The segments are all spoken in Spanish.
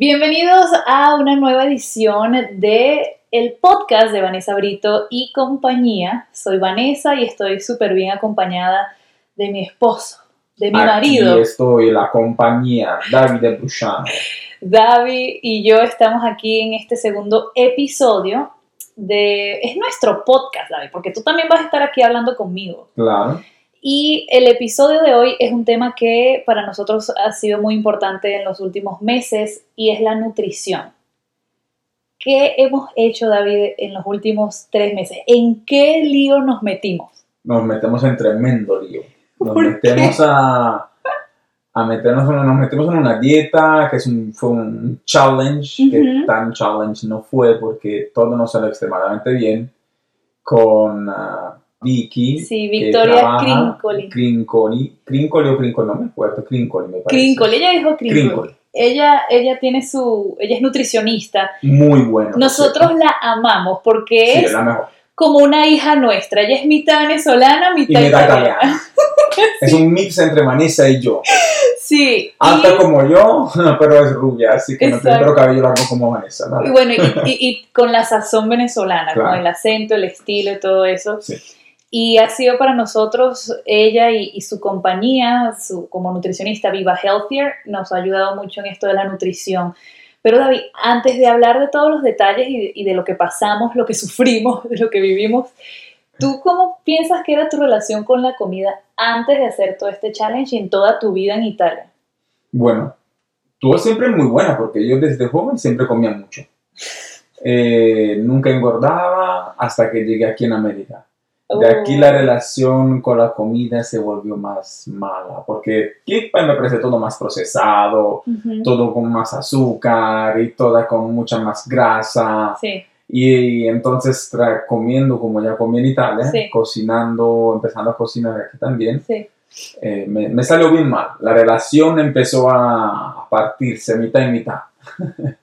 Bienvenidos a una nueva edición de el podcast de Vanessa Brito y compañía. Soy Vanessa y estoy súper bien acompañada de mi esposo, de mi marido. Aquí estoy, la compañía, David Bruchano. David y yo estamos aquí en este segundo episodio de... Es nuestro podcast, David, porque tú también vas a estar aquí hablando conmigo. Claro. Y el episodio de hoy es un tema que para nosotros ha sido muy importante en los últimos meses y es la nutrición. ¿Qué hemos hecho, David, en los últimos tres meses? ¿En qué lío nos metimos? Nos metemos en tremendo lío. Nos ¿Por metemos a, a meternos en, nos metemos en una dieta que es un, fue un challenge, que Ujú. tan challenge no fue porque todo nos salió extremadamente bien con ah, Vicky. Sí, Victoria Crincoli. Crincoli. Crincoli o Crincoli, no me acuerdo. Crincoli me parece. Crincol, ella dijo Crincol. Crincoli. Ella, ella tiene su, ella es nutricionista. Muy bueno. Nosotros la amamos porque Sí, es la mejor. como una hija nuestra. Ella es mitad venezolana, Y mitad me da italiana. italiana. Es un mix entre Vanessa y yo. Sí. Alta y- como yo, pero es rubia, así que no pero cabello largo como Vanessa. Y bueno, y, y- y con la sazón venezolana, Claro. con el acento, el estilo y todo eso. Sí. Y ha sido para nosotros, ella y, su compañía, como nutricionista Viva Healthier, nos ha ayudado mucho en esto de la nutrición. Pero David, antes de hablar de todos los detalles y, de lo que pasamos, lo que sufrimos, lo que vivimos, ¿tú cómo piensas que era tu relación con la comida antes de hacer todo este challenge y en toda tu vida en Italia? Bueno, tuvo siempre muy buena porque yo desde joven siempre comía mucho. Eh, nunca engordaba hasta que llegué aquí en América. De aquí la Oh. relación con la comida se volvió más mala porque aquí pues, me parece todo más procesado, todo con más azúcar y toda con mucha más grasa. Sí, Y entonces comiendo como ya comí en Italia, Sí. cocinando, empezando a cocinar aquí también, sí. eh, me, me salió bien mal. La relación empezó a, a partirse mitad y mitad.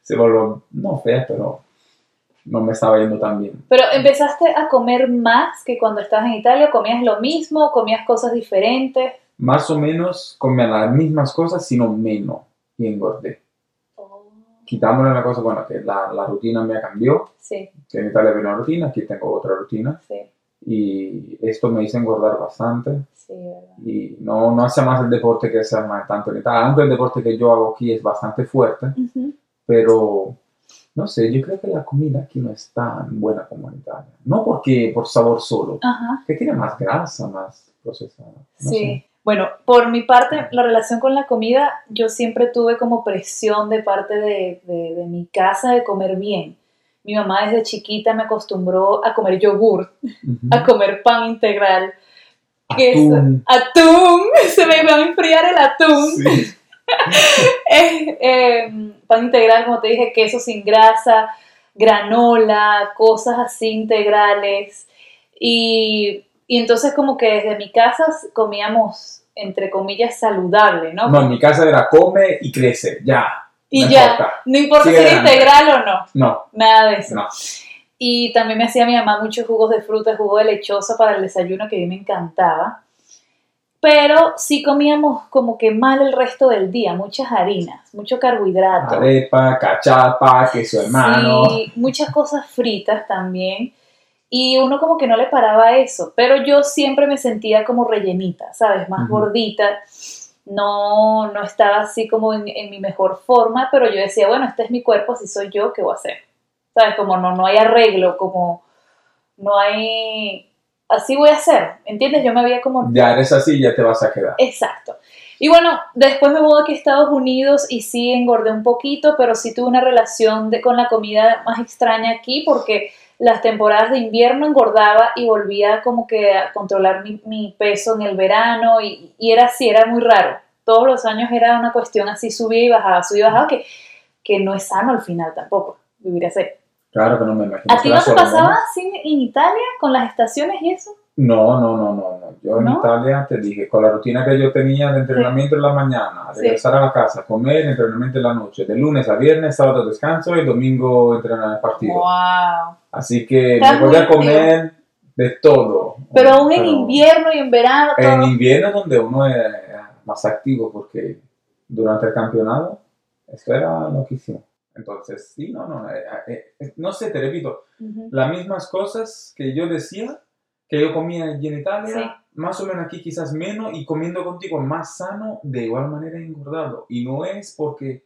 Se volvió, no fea, pero no me estaba yendo tan bien. Pero empezaste a comer más que cuando estabas en Italia, comías lo mismo, comías cosas diferentes. Más o menos comía las mismas cosas, sino menos, y engordé. Quitámosle una cosa, bueno, que la, la rutina me cambió, Sí, que en Italia había una rutina, aquí tengo otra rutina, sí, y esto me hizo engordar bastante. sí, verdad. y no, no hace más el deporte que se llama tanto en Italia, aunque el deporte que yo hago aquí es bastante fuerte, pero no sé, yo creo que la comida aquí no es tan buena como en Italia. No porque por sabor solo, Ajá, que tiene más grasa, más procesada. no sí. Bueno, por mi parte, la relación con la comida, yo siempre tuve como presión de parte de, de- de mi casa de comer bien. Mi mamá desde chiquita me acostumbró a comer yogur, a comer pan integral, Atún. atún, se me va a enfriar el atún. Sí. Es eh, pan integral, como te dije, queso sin grasa, granola, cosas así integrales. Y, y entonces como que desde mi casa comíamos, entre comillas, saludable, ¿no? No, en mi casa era come y crece, ya. y no ya, importa. no importa si era integral o no, No, nada de eso. no. Y también me hacía mi mamá muchos jugos de fruta, jugo de lechosa para el desayuno que a mí me encantaba. Pero sí comíamos como que mal el resto del día, muchas harinas, mucho carbohidrato. Arepa, cachapa, queso hermano. Sí, muchas cosas fritas también. Y uno como que no le paraba eso. Pero yo siempre me sentía como rellenita, ¿sabes? Más gordita. No, no estaba así como en, en mi mejor forma, pero yo decía, bueno, este es mi cuerpo, así soy yo, ¿qué voy a hacer? ¿Sabes? Como no, no hay arreglo, como no hay... Así voy a hacer, ¿entiendes? Yo me había como Ya eres así, ya te vas a quedar. Exacto. Y bueno, después me mudé aquí a Estados Unidos y sí engordé un poquito, pero sí tuve una relación de, con la comida más extraña aquí porque las temporadas de invierno engordaba y volvía como que a controlar mi, mi peso en el verano y, y era así, era muy raro. Todos los años era una cuestión así, subía y bajaba, subía y bajaba, que, que no es sano al final tampoco vivir así. Claro que no me imagino. ¿A ti no te pasaba así en Italia con las estaciones y eso? No, no, no, no, no. Yo en ¿No? Italia te dije, con la rutina que yo tenía de entrenamiento en la mañana, Sí. regresar a la casa, comer, entrenamiento en la noche, de lunes a viernes, sábado descanso y domingo entrenar el partido. ¡Wow! Así que me podía muy comer de todo. Pero aún en invierno y en verano, todo. En invierno donde uno es más activo porque durante el campeonato Esto era loquísimo. Entonces, sí, no, no, eh, eh, eh, no sé, te repito, Ujú. las mismas cosas que yo decía, que yo comía allí en Italia, Sí. más o menos aquí quizás menos, y comiendo contigo más sano, de igual manera he engordado. Y no es porque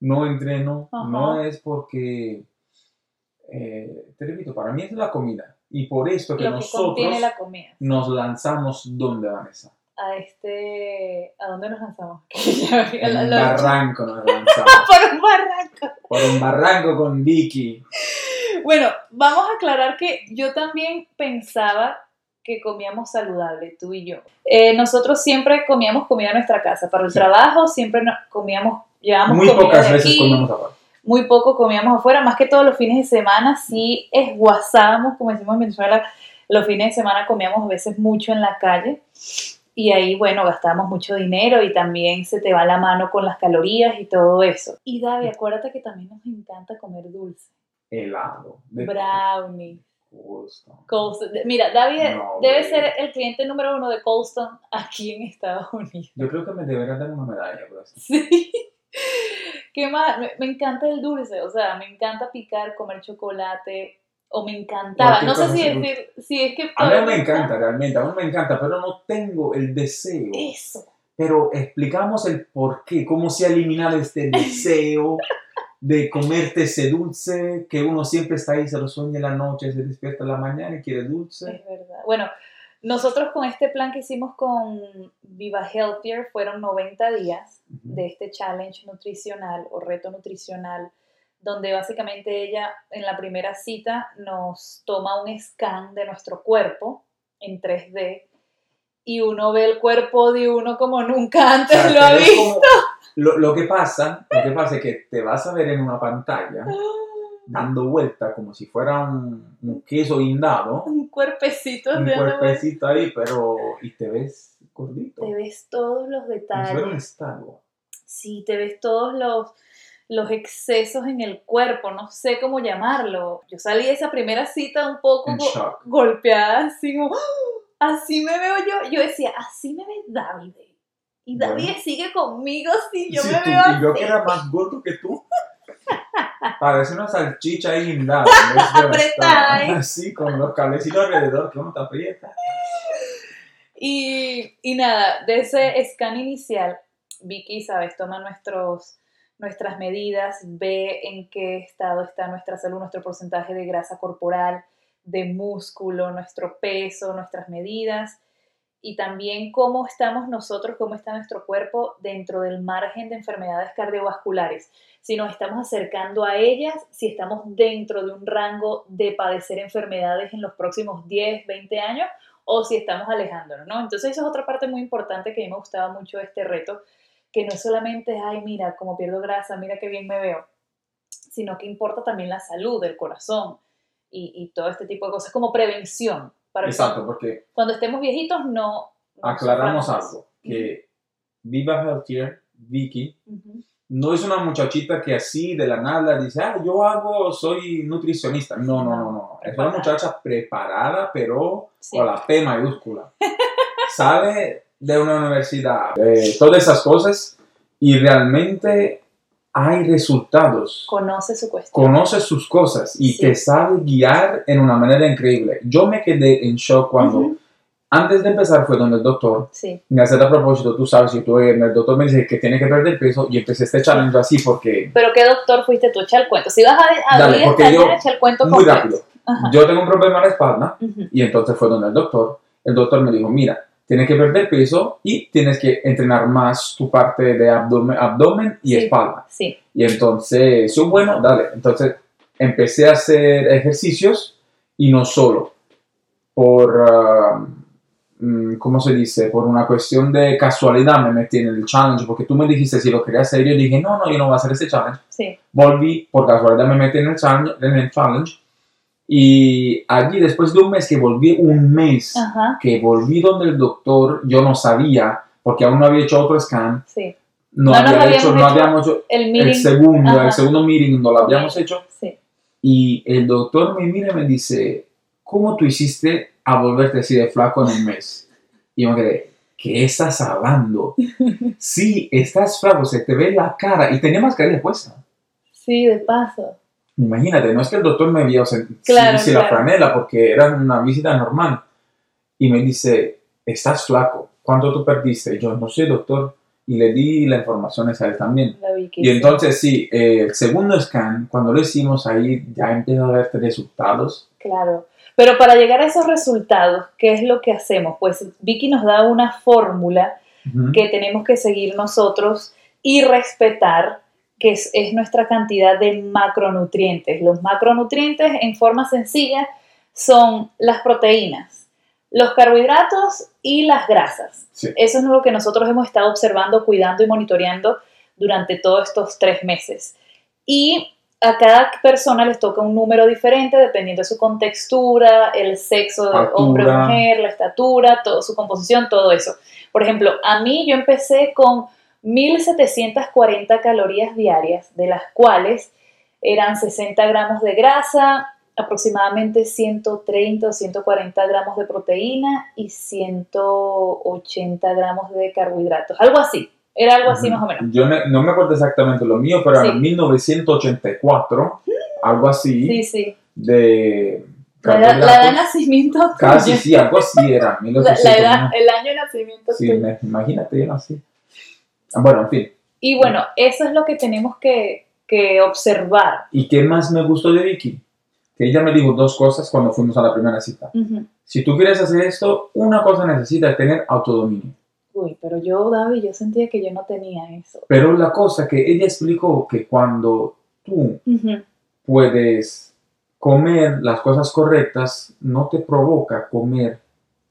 no entreno, Ajá. no es porque, eh, te repito, para mí es la comida. Y por esto que Lo que nosotros la nos lanzamos donde, Vanessa. A este. ¿A dónde nos lanzamos? La- un barranco nos lanzamos. Por un barranco. por un barranco con Vicky. Bueno, vamos a aclarar que yo también pensaba que comíamos saludable, tú y yo. Eh, nosotros siempre comíamos comida en nuestra casa. Para el Sí. trabajo siempre nos comíamos, llevábamos Muy comida pocas de veces aquí, comemos afuera. muy poco comíamos afuera, más que todos los fines de semana sí esguazábamos, como decimos en Venezuela, los fines de semana comíamos a veces mucho en la calle y ahí, bueno, gastábamos mucho dinero y también se te va la mano con las calorías y todo eso. Y David, acuérdate que también nos encanta comer dulce, Helado. Brownie. gusto. Colston. Mira, David No, debe ser el cliente número uno de Colston aquí en Estados Unidos. Yo creo que me deberían dar una medalla por eso. Sí. ¿Qué más? Me, me encanta el dulce, o sea, me encanta picar, comer chocolate, o me encantaba. No sé si decir, si es que... A mí me encanta, realmente, a mí me encanta, pero no tengo el deseo. Eso. Pero explicamos el por qué, cómo se ha eliminado este deseo de comerte ese dulce, que uno siempre está ahí, se lo sueña en la noche, se despierta en la mañana y quiere dulce. Es verdad. Bueno, nosotros con este plan que hicimos con Viva Healthier fueron 90 días de este challenge nutricional o reto nutricional, donde básicamente ella en la primera cita nos toma un scan de nuestro cuerpo en 3D y uno ve el cuerpo de uno como nunca O antes sea, lo ha visto. como- lo, lo que pasa, lo que pasa es que te vas a ver en una pantalla dando vuelta como si fuera un, un queso guindado, Un cuerpecito un cuerpecito ahí, pero y te ves gordito. Te ves todos los Como si fuera un detalles. Sí, te ves todos los, los excesos en el cuerpo, no sé cómo llamarlo. Yo salí de esa primera cita un poco go- golpeada, así como, ¡Ah! así me veo yo. Yo decía, así me ve David. Y David Bueno. sigue conmigo si yo Sí, me tú- veo y yo así. que era más gordo que tú. Parece una salchicha ahí guindada. Apretada, estar ¿eh? Así, con los cablecitos alrededor que uno te aprieta. Y, y nada, de ese scan inicial, Vicky, sabes, toma nuestros, nuestras medidas, ve en qué estado está nuestra salud, nuestro porcentaje de grasa corporal, de músculo, nuestro peso, nuestras medidas y también cómo estamos nosotros, cómo está nuestro cuerpo dentro del margen de enfermedades cardiovasculares. Si nos estamos acercando a ellas, si estamos dentro de un rango de padecer enfermedades en los próximos 10, 20 años o si estamos alejándonos, ¿no? Entonces eso es otra parte muy importante que a mí me gustaba mucho este reto, que no es solamente, ay, mira, cómo pierdo grasa, mira qué bien me veo, sino que importa también la salud del corazón y, y todo este tipo de cosas como prevención. Para que Exacto, porque cuando estemos viejitos no... no aclaramos algo. Que Viva Healthier, Vicky, no es una muchachita que así de la nada dice, ah, yo hago, soy nutricionista. No, no, no, no. Es una muchacha preparada, pero Sí. con la P mayúscula. Sale de una universidad, de todas esas cosas, y realmente hay resultados. Conoce su cuestión. Conoce sus cosas y Sí. te sabe guiar en una manera increíble. Yo me quedé en shock cuando, Ujú. antes de empezar, fue donde el doctor Sí, me hace a propósito, tú sabes, si tú, el doctor me dice que tiene que perder peso y empecé este challenge así porque, pero ¿qué doctor fuiste tú? Echa el cuento. Si vas a, a Dale, abrir porque yo- echa el cuento muy completo. rápido, Ajá. yo tengo un problema en la espalda Ujú. y entonces fue donde el doctor, el doctor me dijo, mira, tienes que perder peso y tienes que entrenar más tu parte de abdomen, abdomen y Sí. espalda. Sí, Y entonces, yo, bueno, dale. Entonces, empecé a hacer ejercicios y no solo por, mm, ¿cómo se dice? Por una cuestión de casualidad me metí en el challenge, porque tú me dijiste si lo quería hacer, yo dije, no, no, yo no voy a hacer ese challenge. sí. Volví, por casualidad me metí en el challenge, en el challenge y allí, después de un mes, que volví un mes, Ajá, que volví donde el doctor, yo no sabía, porque aún no había hecho otro scan, sí. no, No había habíamos hecho, no hecho habíamos hecho El el segundo, Ajá. el segundo meeting no lo habíamos hecho Sí. y el doctor me mira y me dice, ¿cómo tú hiciste a volverte así de flaco en un mes? Y yo me quedé, ¿qué estás hablando? Sí, estás flaco, se te ve la cara y tenía mascarilla puesta. Sí, de paso. Imagínate, no es que el doctor me vio sin, Claro, la franela porque era una visita normal. Y me dice, estás flaco, ¿cuánto tú perdiste? Y yo, no sé, doctor. Y le di la información esa a él también. Y entonces sí, eh, el segundo scan, cuando lo hicimos ahí, ya empezó a ver resultados. Claro. Pero para llegar a esos resultados, ¿qué es lo que hacemos? Pues Vicky nos da una fórmula que tenemos que seguir nosotros y respetar, que es, es nuestra cantidad de macronutrientes. Los macronutrientes, en forma sencilla, son las proteínas, los carbohidratos y las grasas. Sí. Eso es lo que nosotros hemos estado observando, cuidando y monitoreando durante todos estos tres meses. Y a cada persona les toca un número diferente dependiendo de su contextura, el sexo de hombre o mujer, la estatura, todo, su composición, todo eso. Por ejemplo, a mí yo empecé con 1740 calorías diarias, de las cuales eran 60 gramos de grasa, aproximadamente 130 o 140 gramos de proteína y 180 gramos de carbohidratos. Algo así, era algo así más o menos. Yo no me acuerdo exactamente lo mío, pero Sí. en 1984, algo así, Sí, sí. de La edad, la edad de nacimiento Casi, tuya. sí, algo así era. La, 1900, la edad, ¿no? el año de nacimiento Sí, me- imagínate, era así. Ah, Bueno, en fin. Y bueno, eso es lo que tenemos que, que observar. ¿Y qué más me gustó de Vicky? Que ella me dijo dos cosas cuando fuimos a la primera cita. Ujú. Si tú quieres hacer esto, una cosa necesitas tener autodominio. Uy, pero yo, David, yo sentía que yo no tenía eso. Pero la cosa que ella explicó que cuando tú Ujú. puedes comer las cosas correctas, no te provoca comer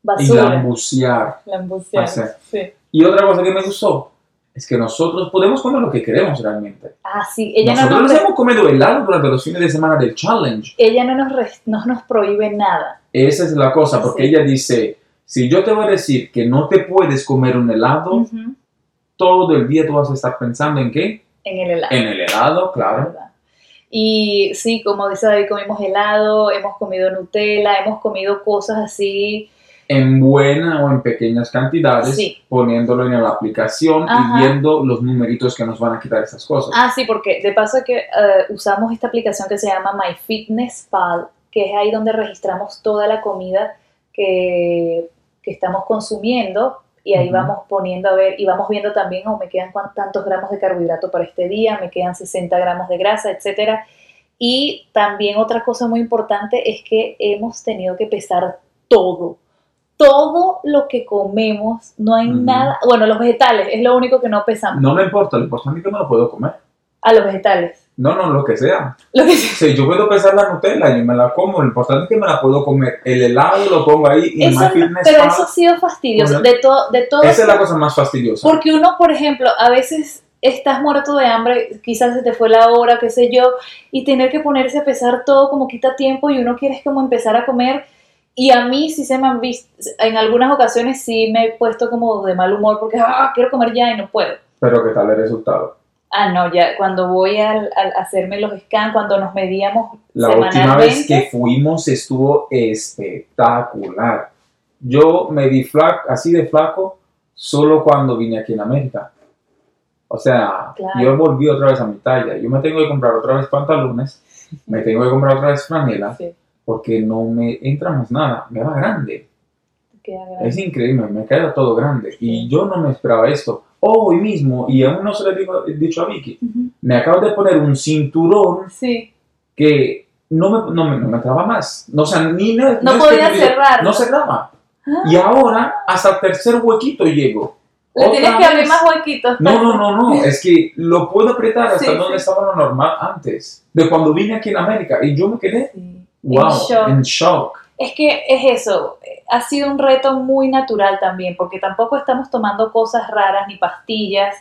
y Basura. lambucear. La embucear, Así. Sí. Y otra cosa que me gustó es que nosotros podemos comer lo que queremos realmente. Ah, sí. Ella no, nosotros nos, nos re- hemos comido helado durante los fines de semana del challenge. ella no, nos, res- no nos prohíbe nada. Esa es la cosa, porque Sí. ella dice, si yo te voy a decir que no te puedes comer un helado, Ujú. todo el día tú vas a estar pensando en qué? En el helado. En el helado, claro. Y sí, como dice David, comimos helado, hemos comido Nutella, hemos comido cosas así. En buena o en pequeñas cantidades, Sí. poniéndolo en la aplicación Ajá. y viendo los numeritos que nos van a quitar esas cosas. Ah, sí, porque de paso que eh, usamos esta aplicación que se llama MyFitnessPal, que es ahí donde registramos toda la comida que, que estamos consumiendo y ahí Ujú. vamos poniendo a ver y vamos viendo también, oh, me quedan tantos gramos de carbohidrato para este día, me quedan 60 gramos de grasa, etcétera. Y también otra cosa muy importante es que hemos tenido que pesar todo. Todo lo que comemos, no hay nada, bueno, los vegetales es lo único que no pesamos. No me importa, lo importante es que me lo puedo comer. A los vegetales. No, no, lo que sea. Lo que Si yo puedo pesar la Nutella, yo me la como. Lo importante es que me la puedo comer. El helado lo pongo ahí y Eso Fitness pero eso ha sido fastidioso. Bueno, de, to- de todo. Esa es la cosa más fastidiosa. Porque uno, por ejemplo, a veces estás muerto de hambre, quizás se te fue la hora, qué sé yo, y tener que ponerse a pesar todo como quita tiempo y uno quiere como empezar a comer. Y a mí sí se me han visto, en algunas ocasiones sí me he puesto como de mal humor porque ah, quiero comer ya y no puedo. Pero ¿qué tal el resultado? Ah, no, ya cuando voy al hacerme los scans, cuando nos medíamos La última vez que fuimos estuvo espectacular. Yo me di flaco, así de flaco solo cuando vine aquí en América. O sea, Claro. yo volví otra vez a mi talla. Yo me tengo que comprar otra vez pantalones, me tengo que comprar otra vez franela, sí, porque no me entra más nada, me va grande. grande. Es increíble, me queda todo grande. Y yo no me esperaba esto. Hoy mismo, y aún no se lo he digo- he dicho a Vicky, Ujú. me acabo de poner un cinturón Sí, que no me, no me, no me entraba más. No, o sea, ni no, No que podía diga- cerrar. No cerraba. Ah. Y ahora hasta el tercer huequito llego. le tienes que abrir más huequitos. No, no, no, no. Es que lo puedo apretar hasta Sí, donde sí. estaba lo normal antes. De cuando vine aquí en América. Y yo me quedé, Sí. Wow, En shock. en shock. Es que es eso, ha sido un reto muy natural también, porque tampoco estamos tomando cosas raras, ni pastillas,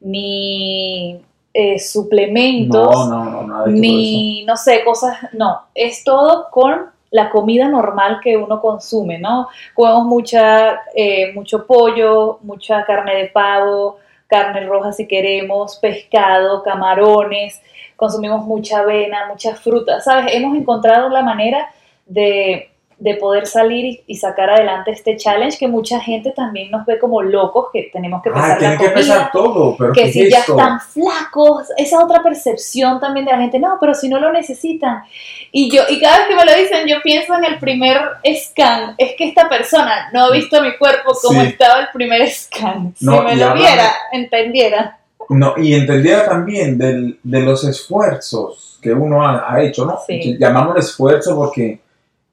ni eh, suplementos, No, ni, no sé, cosas, no, es todo con la comida normal que uno consume, ¿no? Comemos mucha, eh, mucho pollo, mucha carne de pavo, carne roja si queremos, pescado, camarones, consumimos mucha avena, mucha fruta, ¿sabes? Hemos encontrado la manera de de poder salir y, y sacar adelante este challenge que mucha gente también nos ve como locos que tenemos que Ah, pesar la tienen que pesar comida, todo, pero que ¿qué si es ya esto? están flacos, esa otra percepción también de la gente, no, pero si no lo necesitan. Y yo, y cada vez que me lo dicen, yo pienso en el primer scan, es que esta persona no ha visto mi cuerpo como Sí. estaba el primer scan. Si No, me y lo viera, entendiera. No, y entendiera también del- de los esfuerzos que uno ha, ha hecho, ¿no? Sí. Llamamos esfuerzo porque,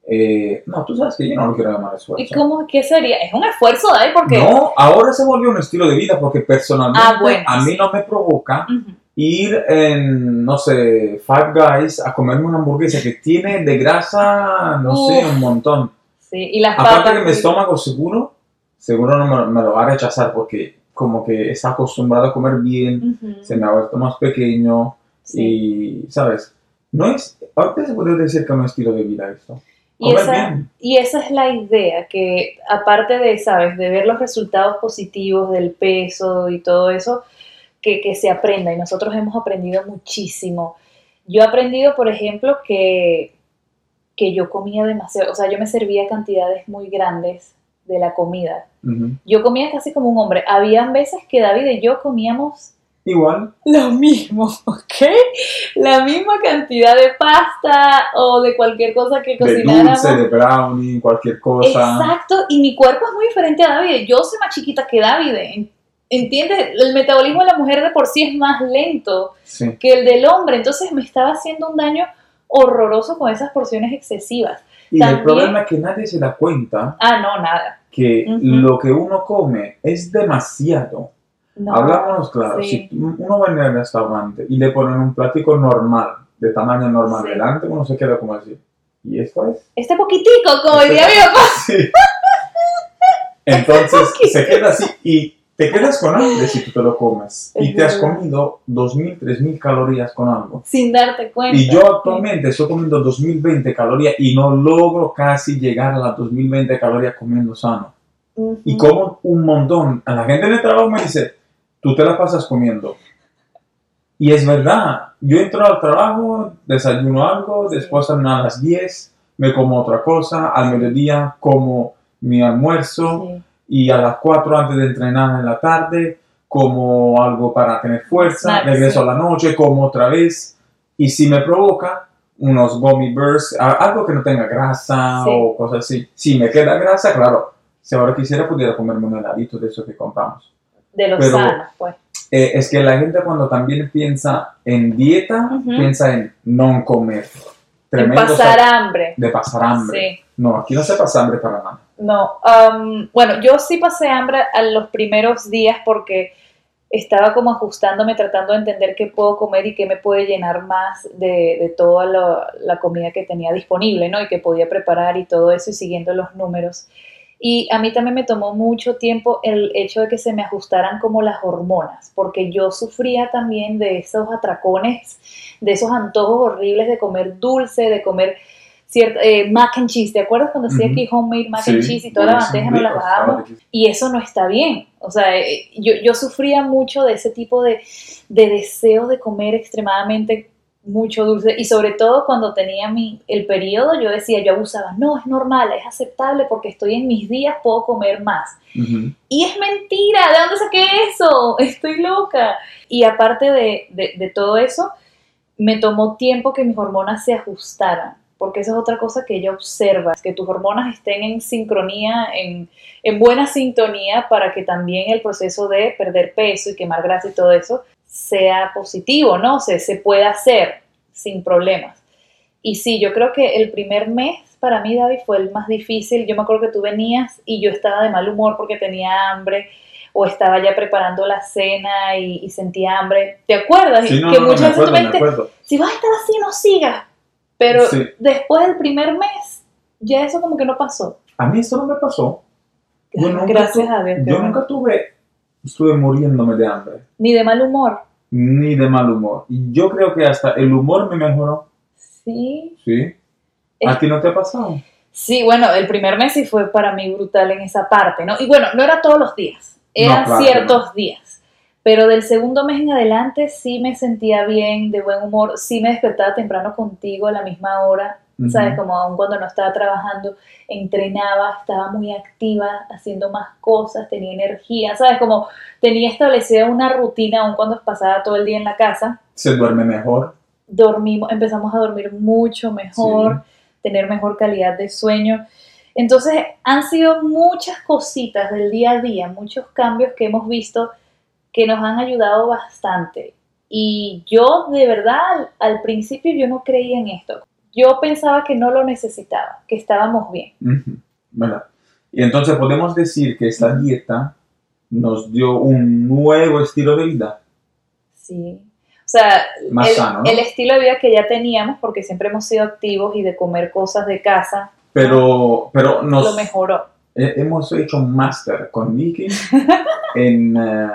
eh, no, tú sabes que yo no lo quiero llamar esfuerzo. ¿Y cómo, qué sería? Es un esfuerzo, David, porque... No, ahora se volvió un estilo de vida porque personalmente Ah, bueno, a mí sí. no me provoca Ujú. ir en, no sé, Five Guys a comerme una hamburguesa que tiene de grasa, no sé, Uf. un montón. Sí, y las Aparte papas... que mi estómago seguro, seguro no me, me lo va a rechazar porque como que está acostumbrado a comer bien, Ujú. se me ha vuelto más pequeño Sí. y, ¿sabes? No es, ahorita se puede decir que es un estilo de vida esto. Y Comer esa, bien. y esa es la idea, que aparte de, ¿sabes? De ver los resultados positivos del peso y todo eso, que, que se aprenda. Y nosotros hemos aprendido muchísimo. Yo he aprendido, por ejemplo, que, que yo comía demasiado, o sea, yo me servía cantidades muy grandes de la comida. Yo comía casi como un hombre. Habían veces que David y yo comíamos Igual, lo mismo, ¿ok? La misma cantidad de pasta o de cualquier cosa que de cocináramos. dulce, de brownie, cualquier cosa. Exacto, y mi cuerpo es muy diferente a David. Yo soy más chiquita que David. en- ¿Entiendes? El metabolismo de la mujer de por sí es más lento Sí. que el del hombre, entonces me estaba haciendo un daño horroroso con esas porciones excesivas. Y También- el problema es que nadie se da cuenta Ah, no, nada. que Ujú. lo que uno come es demasiado. No. Hablámonos claro, sí. si uno va en el restaurante y le ponen un platico normal, de tamaño normal Sí. delante, uno se queda como así. ¿Y esto es? Este poquitico, como Este- diría mi papá. Sí. Entonces se queda así y te quedas con hambre si tú te lo comes. Es y te has comido 2.000, 3.000 calorías con algo. Sin darte cuenta. Y yo actualmente estoy comiendo 2020 calorías y no logro casi llegar a las 2020 calorías comiendo sano. Ujú. Y como un montón. A la gente en el trabajo me dice, tú te la pasas comiendo. Y es verdad, yo entro al trabajo, desayuno algo, después a las 10 me como otra cosa, al mediodía como mi almuerzo Sí. Y a las 4 antes de entrenar en la tarde como algo para tener fuerza, regreso sí. a la noche, como otra vez y si me provoca unos gummy a- algo que no tenga grasa Sí. o cosas así. Si me queda grasa, claro, si ahora quisiera pudiera comerme un heladito de eso que compramos. De los Pero- sanos, pues. Eh, es que la gente cuando también piensa en dieta, Ujú. piensa en no comer. En Tremendo pasar sa- hambre. de pasar hambre. Sí. No, aquí no se pasa hambre para nada. No, am, bueno, yo sí pasé hambre a los primeros días porque estaba como ajustándome, tratando de entender qué puedo comer y qué me puede llenar más de, de toda la, la comida que tenía disponible, ¿no? Y que podía preparar y todo eso y siguiendo los números. Y a mí también me tomó mucho tiempo el hecho de que se me ajustaran como las hormonas, porque yo sufría también de esos atracones, de esos antojos horribles de comer dulce, de comer cierta, eh, mac and cheese. ¿Te acuerdas cuando hacía Ujú. aquí homemade mac Sí, and cheese y toda la bandeja nos la bajábamos? Y eso no está bien. O sea, eh, yo, yo sufría mucho de ese tipo de, de deseo de comer extremadamente mucho dulce y sobre todo cuando tenía mi, el periodo yo decía, yo abusaba, no, es normal, es aceptable porque estoy en mis días, puedo comer más. Y es mentira, ¿de dónde saqué eso? Estoy loca. Y aparte de, de- de todo eso, me tomó tiempo que mis hormonas se ajustaran, porque eso es otra cosa que ella observa, que tus hormonas estén en sincronía, en, en buena sintonía, para que también el proceso de perder peso y quemar grasa y todo eso sea positivo, ¿no? Se, se pueda hacer sin problemas. Y sí, yo creo que el primer mes para mí, David, fue el más difícil. Yo me acuerdo que tú venías y yo estaba de mal humor porque tenía hambre o estaba ya preparando la cena y, y sentía hambre. ¿Te acuerdas? Sí, no, que no, muchas veces tú acuerdo, me me dijiste, si vas a estar así, no sigas. Pero Sí. después del primer mes, ya eso como que no pasó. A mí esto no me pasó. Yo nunca Gracias tu- a Dios. Yo nunca tuve, estuve muriéndome de hambre, Ni de mal humor. ni de mal humor. Y yo creo que hasta el humor me mejoró. Sí. ¿Sí? Es- ¿A ti no te ha pasado? Sí, bueno, el primer mes sí fue para mí brutal en esa parte, ¿no? Y bueno, no era todos los días, eran claro que ciertos días. Pero del segundo mes en adelante sí me sentía bien, de buen humor, sí me despertaba temprano contigo a la misma hora. ¿sabes? Como aún cuando no estaba trabajando, entrenaba, estaba muy activa, haciendo más cosas, tenía energía, ¿sabes? Como tenía establecida una rutina aún cuando pasaba todo el día en la casa. Se duerme mejor. Dormimos, empezamos a dormir mucho mejor, tener mejor calidad de sueño. Entonces han sido muchas cositas del día a día, muchos cambios que hemos visto que nos han ayudado bastante. Y yo de verdad al, principio yo no creía en esto. Yo pensaba que no lo necesitaba, que estábamos bien. ¿verdad? Y entonces podemos decir que esta dieta nos dio un nuevo estilo de vida, Sí. O sea, más el, sano, ¿no? el estilo de vida que ya teníamos, porque siempre hemos sido activos y de comer cosas de casa, Pero, pero lo nos mejoró. he- hemos hecho un máster con Vicky en, eh,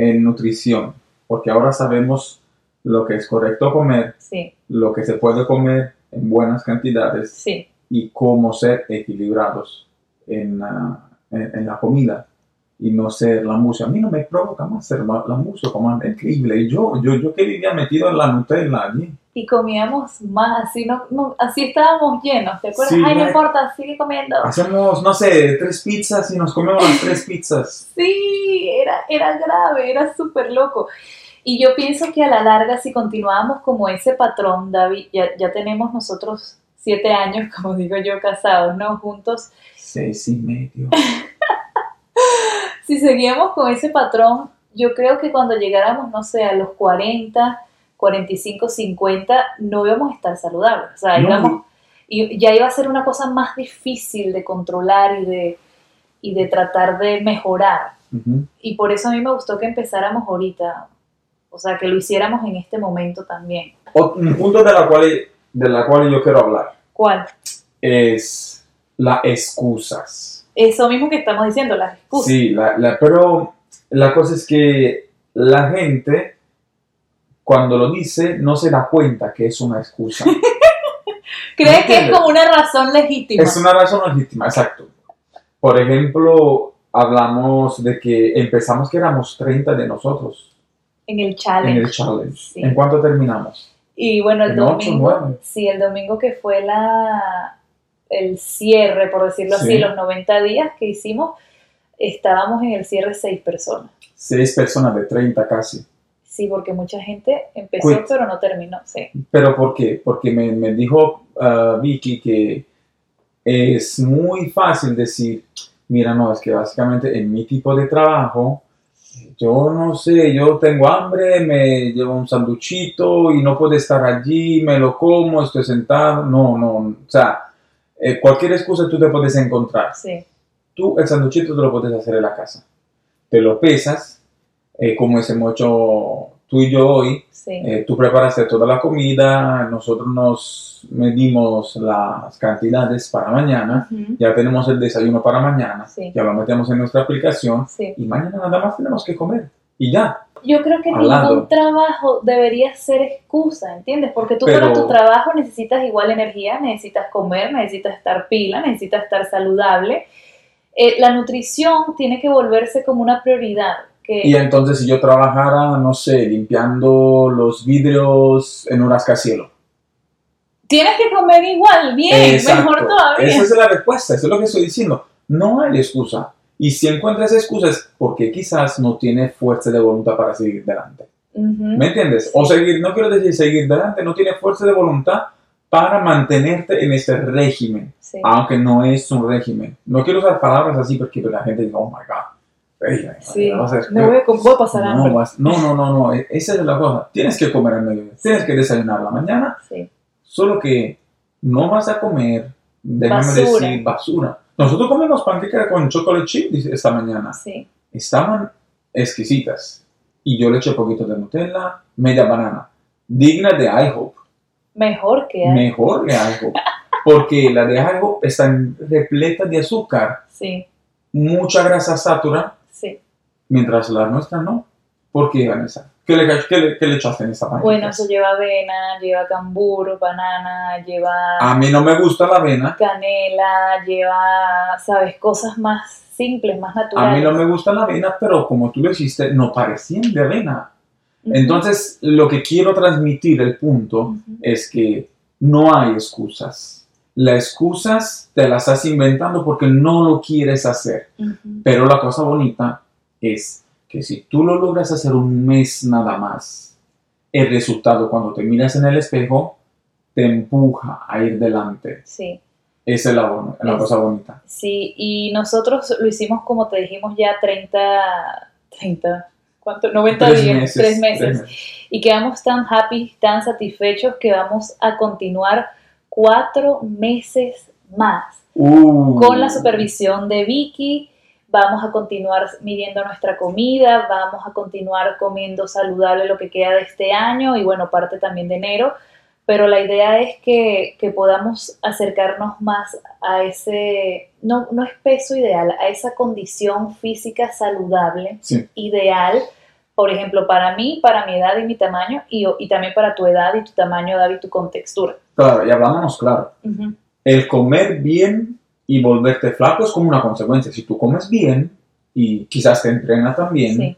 en nutrición, porque ahora sabemos lo que es correcto comer, Sí, lo que se puede comer en buenas cantidades sí. y cómo ser equilibrados en, ah, en, en la comida y no ser la música. A mí no me provoca más ser la, la música, man, es increíble. Y yo, yo, yo que vivía metido en la Nutella allí. Y comíamos más, así, no, no- así estábamos llenos, ¿te acuerdas? Sí, Ay, no importa, sigue comiendo. Hacemos, no sé, tres pizzas y nos comemos las tres pizzas. Sí, era, era grave, era súper loco. Y yo pienso que a la larga, si continuábamos como ese patrón, David, ya, ya tenemos nosotros siete años, como digo yo, casados, ¿no? Juntos. Seis y medio. Si seguíamos con ese patrón, yo creo que cuando llegáramos, no sé, a los 40, 45, 50, no íbamos a estar saludables. O sea, No, íbamos, y ya iba a ser una cosa más difícil de controlar y de, y de tratar de mejorar. Y por eso a mí me gustó que empezáramos ahorita, o sea, que lo hiciéramos en este momento también. Un punto de la, cual, de la cual yo quiero hablar ¿Cuál? es las excusas. Eso mismo que estamos diciendo, las excusas. Sí, la, la- pero la cosa es que la gente cuando lo dice no se da cuenta que es una excusa. Cree que es como una razón legítima. es una razón legítima, exacto. Por ejemplo, hablamos de que empezamos que éramos 30 de nosotros En el en challenge. el challenge. Sí. ¿En cuánto terminamos? Y bueno, el En domingo, nueve. sí, el domingo que fue la el cierre, por decirlo así, Sí. los 90 días que hicimos, estábamos en el cierre seis personas. Seis personas de 30 casi. Sí, porque mucha gente empezó Quit. pero no terminó, sí. ¿Pero por qué? Porque me, me dijo ah, Vicky que es muy fácil decir, mira, no, es que básicamente en mi tipo de trabajo, yo no sé, yo tengo hambre, me llevo un sanduchito y no puedo estar allí, me lo como, estoy sentado. No, no, o sea, eh, cualquier excusa tú te puedes encontrar. Sí, Tú el sanduchito te lo puedes hacer en la casa. Te lo pesas, eh, como hemos hecho tú y yo hoy, sí. eh, tú preparaste toda la comida, nosotros nos medimos las cantidades para mañana, Ujú, ya tenemos el desayuno para mañana, Sí. ya lo metemos en nuestra aplicación sí. y mañana nada más tenemos que comer y ya. Yo creo que ningún trabajo debería ser excusa, ¿entiendes? Porque tú Pero- para tu trabajo necesitas igual energía, necesitas comer, necesitas estar pila, necesitas estar saludable. Eh, la nutrición tiene que volverse como una prioridad. Que, Y entonces si yo trabajara, no sé, limpiando los vidrios en un rascacielos. Tienes que comer igual, bien, Exacto. mejor todavía. Esa es la respuesta, eso es lo que estoy diciendo. No hay excusa. Y si encuentras excusas, porque quizás no tiene fuerza de voluntad para seguir delante. Ujú, ¿Me entiendes? O seguir, no quiero decir seguir delante, no tiene fuerza de voluntad para mantenerte en este régimen, sí. aunque no es un régimen. No quiero usar palabras así porque la gente dice, oh my god. Régimen, Sí, vas a- me voy a, voy a pasar no, hambre. vas- no, no, no, no, e- esa es la cosa. Tienes que comer al mediodía, tienes que desayunar a la mañana, Sí, solo que no vas a comer, déjame Basura. decir, basura. Nosotros comimos panqueca con chocolate chip esta mañana sí. estaban exquisitas. Y yo le eché poquito de Nutella, media banana. Digna de IHOP. Mejor que hay. Mejor que IHOP. Porque la de IHOP está repleta de azúcar, Sí, mucha grasa satura, sí. mientras la nuestra no. ¿Por qué, Vanessa? ¿Qué le, qué le, qué le echaste en esta panqueca? Bueno, eso lleva avena, lleva cambur, banana, lleva A mí no me gusta la avena. canela, lleva, sabes, cosas más simples, más A naturales. mí no me gusta la avena, pero como tú lo hiciste, no parecían de avena. Entonces, lo que quiero transmitir, el punto, es que no hay excusas. Las excusas te las estás inventando porque no lo quieres hacer. Pero la cosa bonita es que si tú lo logras hacer un mes nada más, el resultado cuando te miras en el espejo te empuja a ir delante. Sí. Esa es la, bon- la Es- cosa bonita. Sí, y nosotros lo hicimos como te dijimos ya 30, 30, ¿cuánto? 90 Tres días, meses, tres meses. tres meses. Y quedamos tan happy, tan satisfechos que vamos a continuar cuatro meses más Uh. con la supervisión de Vicky. Vamos a continuar midiendo nuestra comida, vamos a continuar comiendo saludable lo que queda de este año y bueno, parte también de enero. Pero la idea es que, que podamos acercarnos más a ese, no, no es peso ideal, a esa condición física saludable Sí. ideal, por ejemplo, para mí, para mi edad y mi tamaño, y, y también para tu edad y tu tamaño, David, tu contextura. Claro, y hablámonos claro. Ujú. El comer bien y volverte flaco es como una consecuencia. Si tú comes bien y quizás te entrenas también, Sí,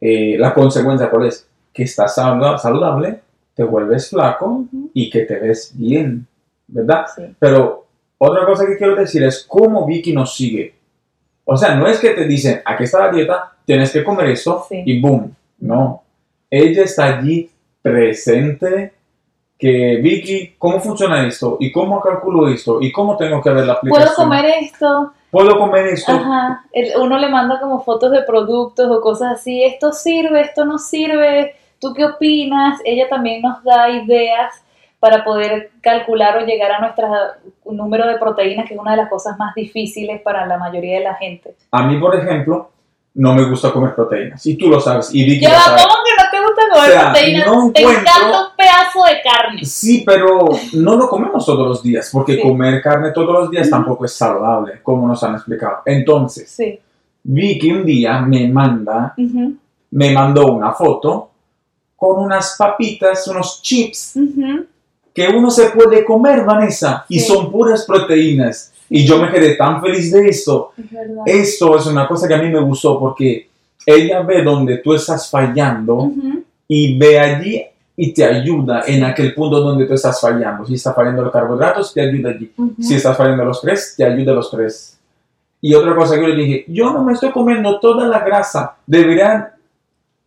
eh, la consecuencia cuál es? Que estás saluda- saludable, te vuelves flaco Ujú. y que te ves bien, ¿verdad? sí, Pero otra cosa que quiero decir es cómo Vicky nos sigue. O sea, no es que te dicen, aquí está la dieta, tienes que comer esto Sí. y boom. No. Ella está allí presente. Que Vicky, ¿cómo funciona esto? ¿Y cómo calculo esto? ¿Y cómo tengo que ver la aplicación? ¿Puedo comer esto? ¿Puedo comer esto? Ajá. Uno le manda como fotos de productos o cosas así. Esto sirve, esto no sirve. ¿Tú qué opinas? Ella también nos da ideas para poder calcular o llegar a nuestro número de proteínas, que es una de las cosas más difíciles para la mayoría de la gente. A mí, por ejemplo, no me gusta comer proteínas. Y tú lo sabes. Y Vicky Ya lo sabe. ¿cómo que no O sea, proteínas? no te encuentro- encanta un pedazo de carne. Sí, pero no lo comemos todos los días, porque Sí. comer carne todos los días tampoco es saludable, como nos han explicado. Entonces, Sí. Vicky un día me manda, Ujú, me mandó una foto con unas papitas, unos chips ujú. que uno se puede comer, Vanessa, y Sí. son puras proteínas. Y yo me quedé tan feliz de esto. Es. Esto es una cosa que a mí me gustó porque ella ve donde tú estás fallando Ujú, y ve allí y te ayuda en aquel punto donde tú estás fallando. Si está fallando los carbohidratos, te ayuda allí. ujú. Si estás fallando los tres, te ayuda los tres. Y otra cosa que yo le dije, yo no me estoy comiendo toda la grasa, deberían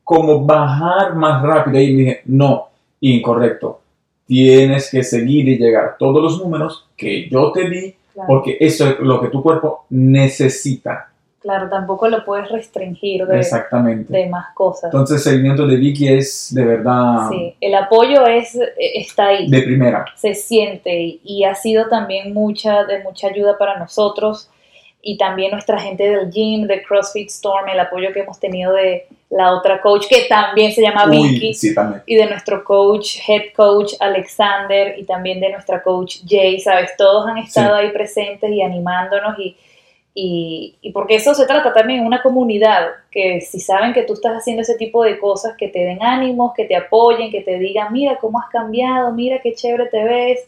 como bajar más rápido. Y me dije, no, incorrecto. Tienes que seguir y llegar todos los números que yo te di, Claro. porque eso es lo que tu cuerpo necesita. Claro, tampoco lo puedes restringir de, Exactamente. de más cosas. Entonces el seguimiento de Vicky es de verdad Sí, el apoyo es, eh, está ahí, de primera. se siente y, ha sido también mucha, de mucha ayuda para nosotros y también nuestra gente del gym, de CrossFit Storm, el apoyo que hemos tenido de la otra coach que también se llama Vicky sí, también. y de nuestro coach, head coach Alexander y también de nuestra coach Jay, ¿sabes? Todos han estado ahí presentes y animándonos y, y, y porque eso se trata también, una comunidad, que si saben que tú estás haciendo ese tipo de cosas, que te den ánimos, que te apoyen, que te digan, mira cómo has cambiado, mira qué chévere te ves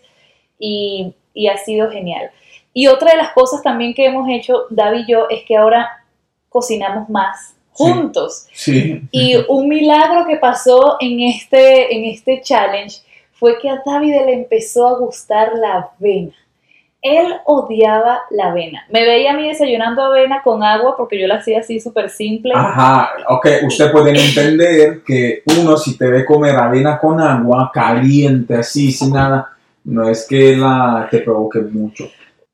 y, y ha sido genial. Y otra de las cosas también que hemos hecho, David y yo, es que ahora cocinamos más Sí. juntos. Sí. Y un milagro que pasó en este, en este challenge fue que a David le empezó a gustar la avena. Él odiaba la avena. Me veía a mí desayunando avena con agua porque yo la hacía así súper simple. Ajá, ok, usted pueden entender que uno si te ve comer avena con agua caliente, así, sin nada, no es que la te provoque mucho.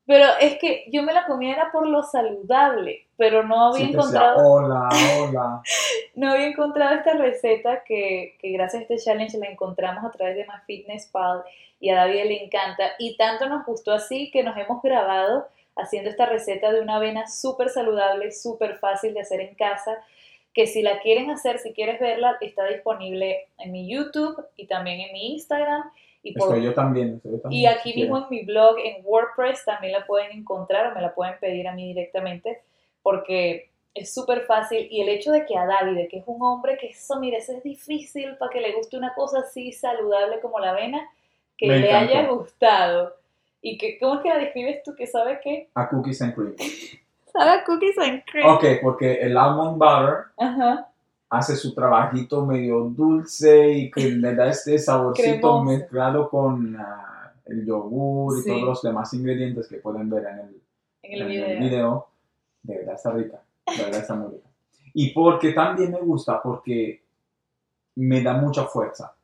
Pero es que yo me la comía era por lo saludable, pero no había decía, encontrado... hola, hola. no había encontrado esta receta que, que gracias a este challenge la encontramos a través de MyFitnessPal y a David le encanta y tanto nos gustó así que nos hemos grabado haciendo esta receta de una avena súper saludable, súper fácil de hacer en casa, que si la quieren hacer, si quieres verla, está disponible en mi YouTube y también en mi Instagram y por Estoy yo también. estoy yo también, y aquí si mismo quieren. en mi blog, en WordPress, también la pueden encontrar o me la pueden pedir a mí directamente porque es súper fácil. Y el hecho de que a David, que es un hombre que eso, mire, eso es difícil para que le guste una cosa así saludable como la avena, que Me le encantó. haya gustado. ¿Y que, cómo es que la describes tú? ¿Que sabe qué? A cookies and cream. Sabe a cookies and cream. Ok, porque el almond butter Ajá. hace su trabajito medio dulce y que le da este saborcito Cremoso. mezclado con ah, el yogur y Sí. todos los demás ingredientes que pueden ver en el, En el en video. el video, de verdad está rica, de verdad está muy rica. Y porque también me gusta, porque me da mucha fuerza.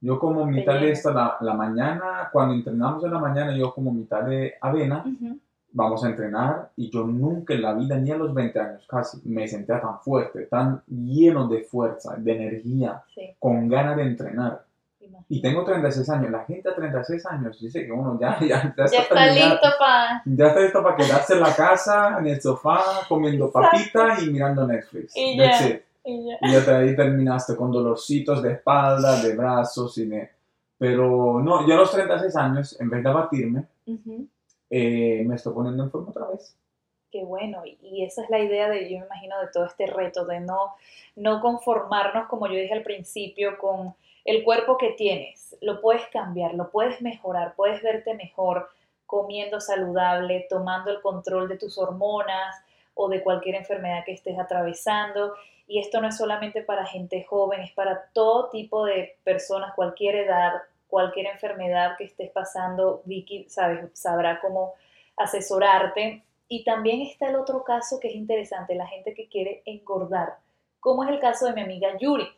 Yo como mitad de esta, la, la mañana, cuando entrenamos en la mañana, yo como mitad de avena, Ujú. vamos a entrenar y yo nunca en la vida, ni a los 20 años casi, me sentía tan fuerte, tan lleno de fuerza, de energía, Sí, con ganas de entrenar. Imagínate. Y tengo 36 años. La gente a 36 años dice que uno ya, ya, ya Ya está, listo para... Ya está listo para quedarse en la casa, en el sofá, comiendo Exacto. papita y mirando Netflix. Y That's ya. it. Y ya. Y ya ahí terminaste con dolorcitos de espalda, de brazos y de... Pero no, yo a los 36 años, en vez de abatirme, Ujú. eh, me estoy poniendo en forma otra vez. Qué bueno, y- y esa es la idea de, yo me imagino, de todo este reto, de no, no conformarnos, como yo dije al principio, con el cuerpo que tienes. Lo puedes cambiar, lo puedes mejorar, puedes verte mejor comiendo saludable, tomando el control de tus hormonas o de cualquier enfermedad que estés atravesando. Y esto no es solamente para gente joven, es para todo tipo de personas, cualquier edad, cualquier enfermedad que estés pasando. Vicky sabes, sabrá cómo asesorarte. Y también está el otro caso que es interesante, la gente que quiere engordar, como es el caso de mi amiga Yuri.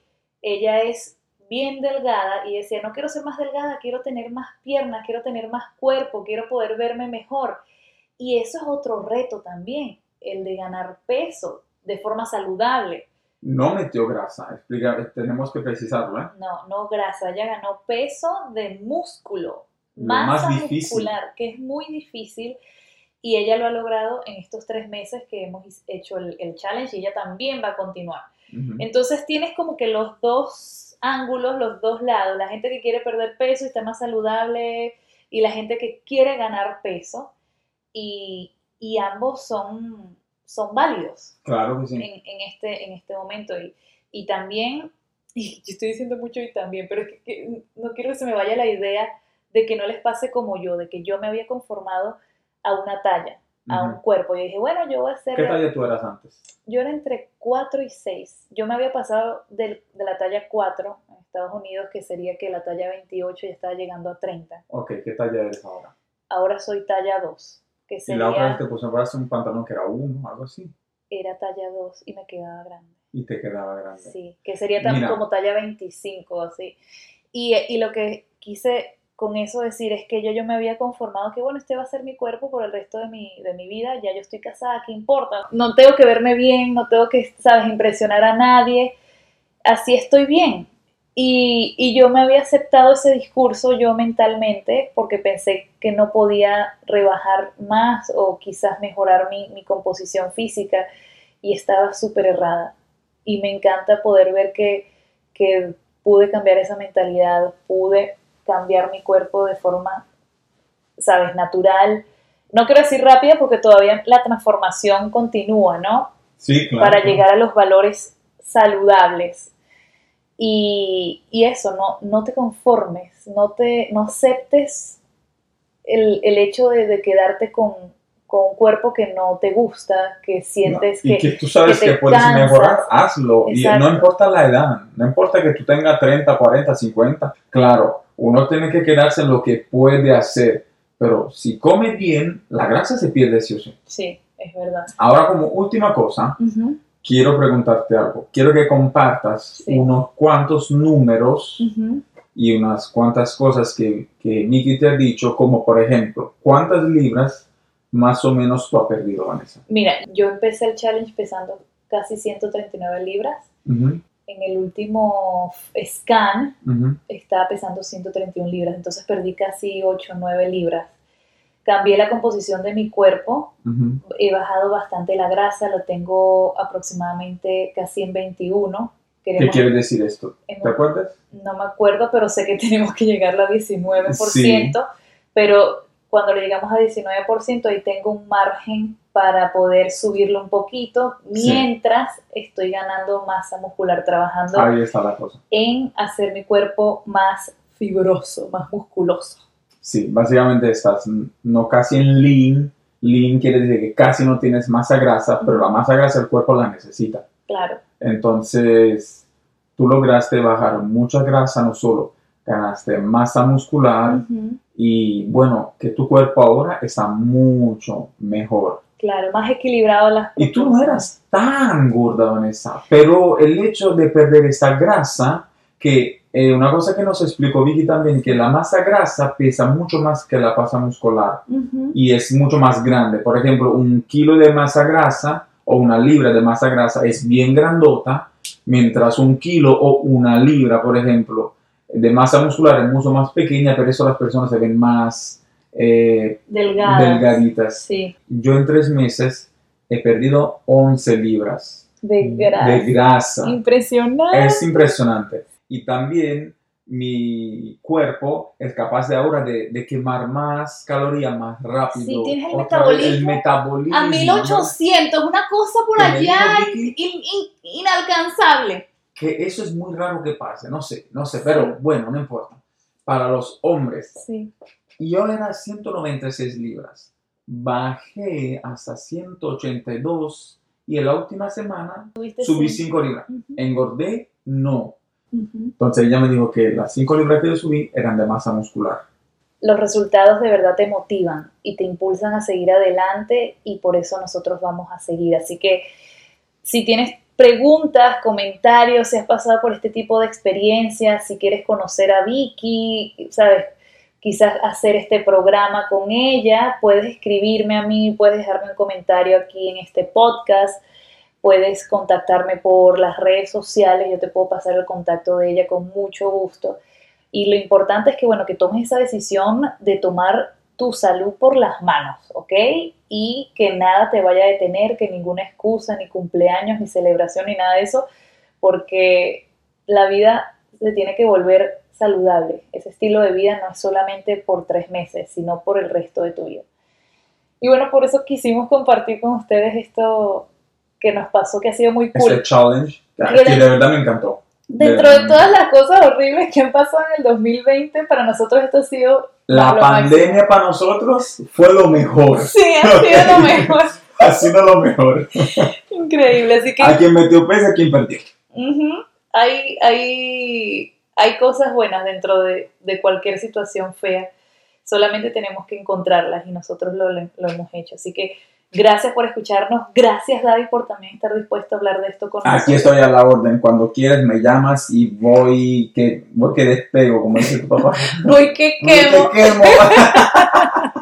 Ella es bien delgada y decía, no quiero ser más delgada, quiero tener más piernas, quiero tener más cuerpo, quiero poder verme mejor. Y eso es otro reto también, el de ganar peso de forma saludable. No metió grasa. Explica, tenemos que precisarlo, ¿eh? No, no grasa, ella ganó peso de músculo, Lo masa más difícil. muscular, que es muy difícil. Y ella lo ha logrado en estos tres meses que hemos hecho el, el challenge y ella también va a continuar. Entonces tienes como que los dos ángulos, los dos lados, la gente que quiere perder peso y está más saludable y la gente que quiere ganar peso. Y, y ambos son, son válidos Claro que sí. en, en este, en este momento. Y, y también, y yo estoy diciendo mucho y también, pero es que, que no quiero que se me vaya la idea de que no les pase como yo, de que yo me había conformado a una talla, a un cuerpo. Y dije, bueno, yo voy a hacer ¿Qué talla tú eras antes? yo era entre 4 y 6. Yo me había pasado del- de, la talla 4 en Estados Unidos, que sería que la talla 28 ya estaba llegando a 30. Ok, ¿qué talla eres ahora? Ahora soy talla 2, que Y la otra vez sería, te pusiste un pantalón que era uno, algo así, era talla 2 y me quedaba grande. y te quedaba grande. Sí, que sería tan como talla 25, así. Y, y lo que quise con eso decir es que yo, yo me había conformado que, bueno, este va a ser mi cuerpo por el resto de mi, de mi vida, ya yo estoy casada, ¿qué importa? No tengo que verme bien, no tengo que, sabes, impresionar a nadie, así estoy bien. Y, y yo me había aceptado ese discurso yo mentalmente porque pensé que no podía rebajar más o quizás mejorar mi, mi composición física y estaba súper errada. Y me encanta poder ver que, que pude cambiar esa mentalidad, pude cambiar mi cuerpo de forma, sabes, natural. No quiero decir rápida porque todavía la transformación continúa, ¿no? Sí, claro. para llegar a los valores saludables. Y, y eso, no, no te conformes, no, te, no aceptes el, el hecho de, de quedarte con, con un cuerpo que no te gusta, que sientes y que... que tú sabes que puedes cansas. mejorar, hazlo. Y no importa la edad, no importa que tú tengas 30, 40, 50. Claro, uno tiene que quedarse en lo que puede hacer. Pero si come bien, la grasa se pierde sí o sí. Sí, es verdad. Ahora, como última cosa, quiero preguntarte algo. Quiero que compartas Sí. unos cuantos números y unas cuantas cosas que, que Nikki te ha dicho, como por ejemplo, ¿cuántas libras más o menos tú has perdido, Vanessa? Mira, yo empecé el challenge pesando casi 139 libras. Ujú, En el último scan ujú. estaba pesando 131 libras, entonces perdí casi 8 o 9 libras. Cambié la composición de mi cuerpo, Ujú. he bajado bastante la grasa, lo tengo aproximadamente casi en 21. ¿Qué quiere decir esto? ¿Te acuerdas? no me acuerdo, pero sé que tenemos que llegar a 19%, Sí. pero cuando le llegamos a 19% ahí tengo un margen para poder subirlo un poquito, Sí. mientras estoy ganando masa muscular, trabajando Ahí está la cosa. en hacer mi cuerpo más fibroso, más musculoso. Sí, básicamente estás no casi en lean. Lean quiere decir que casi no tienes masa grasa, pero la masa grasa el cuerpo la necesita. Claro, Entonces, tú lograste bajar mucha grasa, no solo ganaste masa muscular. Y bueno, que tu cuerpo ahora está mucho mejor. Claro, más equilibrado las Y tú no eras tan gorda, Vanessa, pero el hecho de perder esa grasa, que eh, una cosa que nos explicó Vicky también, que la masa grasa pesa mucho más que la masa muscular y es mucho más grande. Por ejemplo, un kilo de masa grasa o una libra de masa grasa es bien grandota, mientras un kilo o una libra, por ejemplo, de masa muscular es mucho más pequeña, pero eso las personas se ven más eh, Delgadas. delgaditas. Sí, Yo en tres meses he perdido 11 libras de grasa. de grasa. Impresionante. Es impresionante. Y también mi cuerpo es capaz de ahora de, de quemar más calorías más rápido. Sí, tienes el vez El metabolismo metabolismo. A 1800, una cosa por allá Vicky in- in- inalcanzable. Que eso es muy raro que pase. No sé, no sé. Pero bueno, no importa. Para los hombres. Sí. Yo era 196 libras. Bajé hasta 182. Y en la última semana subí sí. 5 libras. Ujú, Engordé, no. ujú. Entonces ella me dijo que las 5 libras que yo subí eran de masa muscular. Los resultados de verdad te motivan y te impulsan a seguir adelante y por eso nosotros vamos a seguir. Así que si tienes preguntas, comentarios, si has pasado por este tipo de experiencias, si quieres conocer a Vicky, sabes, quizás hacer este programa con ella, puedes escribirme a mí, puedes dejarme un comentario aquí en este podcast, puedes contactarme por las redes sociales, yo te puedo pasar el contacto de ella con mucho gusto. Y lo importante es que, bueno, que tomes esa decisión de tomar tu salud por las manos, ¿ok? Y que nada te vaya a detener, que ninguna excusa, ni cumpleaños, ni celebración, ni nada de eso, porque la vida se tiene que volver saludable. Ese estilo de vida no es solamente por tres meses, sino por el resto de tu vida. Y bueno, por eso quisimos compartir con ustedes esto que nos pasó, que ha sido muy cool. Este challenge, que Y que de verdad me encantó. Dentro de todas las cosas horribles que han pasado en el 2020, para nosotros esto ha sido La pandemia para nosotros fue lo mejor. Sí, ha sido lo mejor. Ha sido lo mejor. Increíble. Así que A quien metió peso, a quien perdió. ujú, hay, hay, hay cosas buenas dentro de, de cualquier situación fea. Solamente tenemos que encontrarlas y nosotros lo, lo hemos hecho. Así que gracias por escucharnos. Gracias, David, por también estar dispuesto a hablar de esto con Aquí nosotros. estoy a la orden. Cuando quieres me llamas y voy que, voy que despego, como dice tu papá. Voy que quemo. quemo.